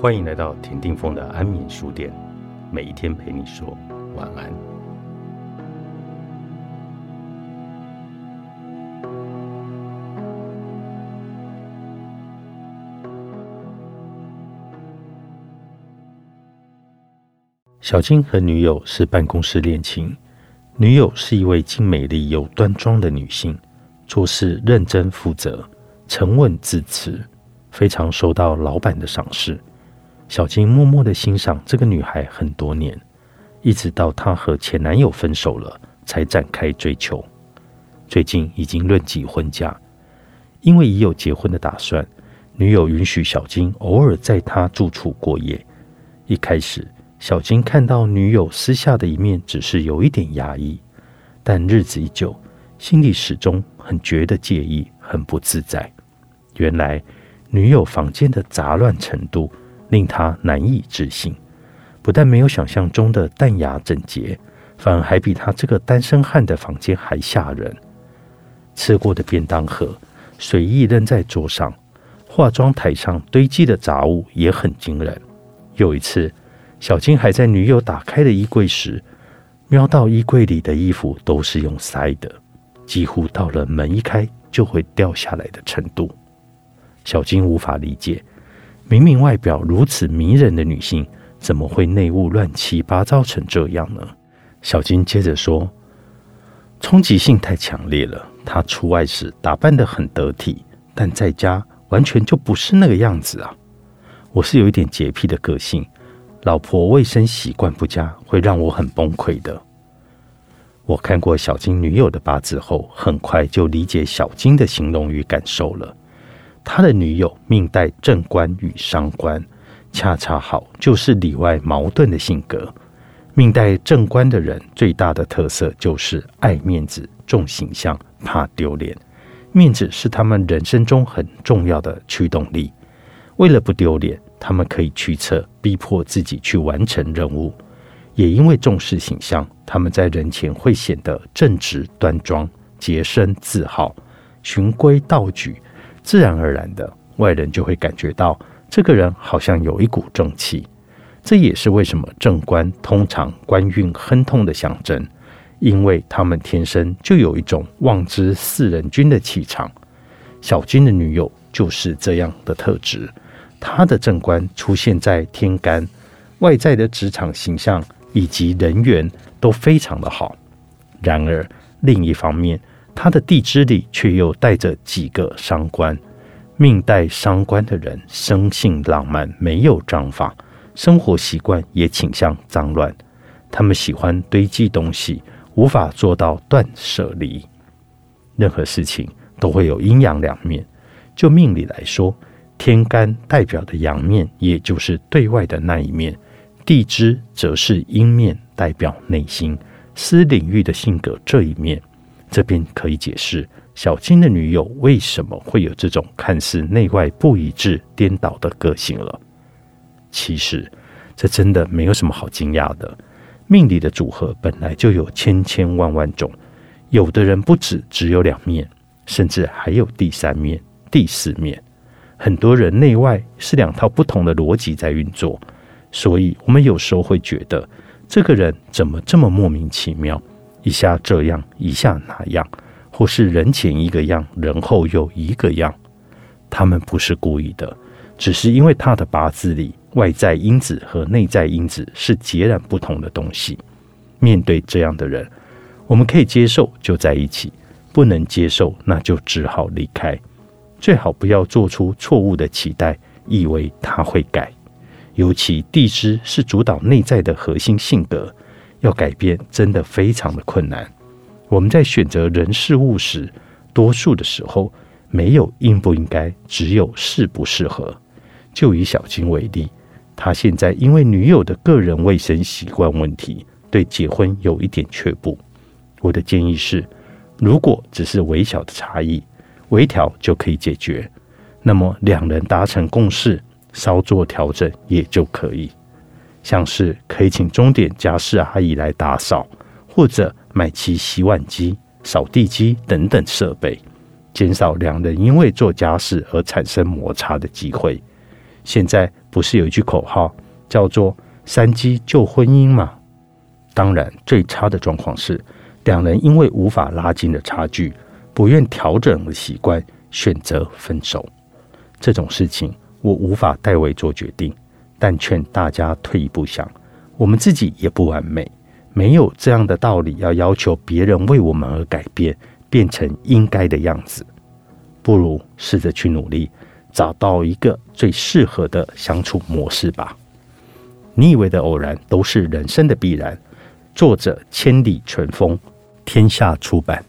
欢迎来到田定峰的安眠书店，每一天陪你说晚安。小金和女友是办公室恋情，女友是一位既美丽又端庄的女性，做事认真负责、沉稳自持，非常受到老板的赏识。小金默默的欣赏这个女孩很多年，一直到她和前男友分手了，才展开追求。最近已经论及婚嫁，因为已有结婚的打算，女友允许小金偶尔在她住处过夜。一开始，小金看到女友私下的一面，只是有一点压抑，但日子一久，心里始终很觉得介意，很不自在。原来，女友房间的杂乱程度。令他难以置信，不但没有想象中的淡雅整洁，反而还比他这个单身汉的房间还吓人。吃过的便当盒随意扔在桌上，化妆台上堆积的杂物也很惊人。有一次，小金还在女友打开的衣柜时，瞄到衣柜里的衣服都是用塞的，几乎到了门一开就会掉下来的程度。小金无法理解。明明外表如此迷人的女性，怎么会内务乱七八糟成这样呢？小金接着说：“冲击性太强烈了。她出外时打扮得很得体，但在家完全就不是那个样子啊！我是有一点洁癖的个性，老婆卫生习惯不佳，会让我很崩溃的。我看过小金女友的八字后，很快就理解小金的形容与感受了。”他的女友命带正官与伤官，恰恰好就是里外矛盾的性格。命带正官的人最大的特色就是爱面子、重形象、怕丢脸。面子是他们人生中很重要的驱动力。为了不丢脸，他们可以驱策、逼迫自己去完成任务。也因为重视形象，他们在人前会显得正直端庄、洁身自好、循规蹈矩。自然而然的，外人就会感觉到这个人好像有一股正气。这也是为什么正官通常官运亨通的象征，因为他们天生就有一种望之四人君的气场。小金的女友就是这样的特质，她的正官出现在天干，外在的职场形象以及人缘都非常的好。然而另一方面，他的地支里却又带着几个伤官，命带伤官的人生性浪漫，没有章法，生活习惯也倾向脏乱。他们喜欢堆积东西，无法做到断舍离。任何事情都会有阴阳两面。就命理来说，天干代表的阳面，也就是对外的那一面；地支则是阴面，代表内心私领域的性格这一面。这便可以解释小金的女友为什么会有这种看似内外不一致、颠倒的个性了。其实，这真的没有什么好惊讶的。命理的组合本来就有千千万万种，有的人不止只有两面，甚至还有第三面、第四面。很多人内外是两套不同的逻辑在运作，所以我们有时候会觉得这个人怎么这么莫名其妙。一下这样，一下那样，或是人前一个样，人后又一个样。他们不是故意的，只是因为他的八字里外在因子和内在因子是截然不同的东西。面对这样的人，我们可以接受就在一起，不能接受那就只好离开。最好不要做出错误的期待，以为他会改。尤其地支是主导内在的核心性格。要改变真的非常的困难。我们在选择人事物时，多数的时候没有应不应该，只有适不适合。就以小金为例，他现在因为女友的个人卫生习惯问题，对结婚有一点却步。我的建议是，如果只是微小的差异，微调就可以解决，那么两人达成共识，稍作调整也就可以。像是可以请钟点家事阿姨来打扫，或者买齐洗碗机、扫地机等等设备，减少两人因为做家事而产生摩擦的机会。现在不是有一句口号叫做“三击救婚姻”吗？当然，最差的状况是，两人因为无法拉近的差距，不愿调整的习惯，选择分手。这种事情，我无法代为做决定，但劝大家退一步想，我们自己也不完美，没有这样的道理要要求别人为我们而改变，变成应该的样子。不如试着去努力，找到一个最适合的相处模式吧。你以为的偶然，都是人生的必然。作者：千里春风，天下出版。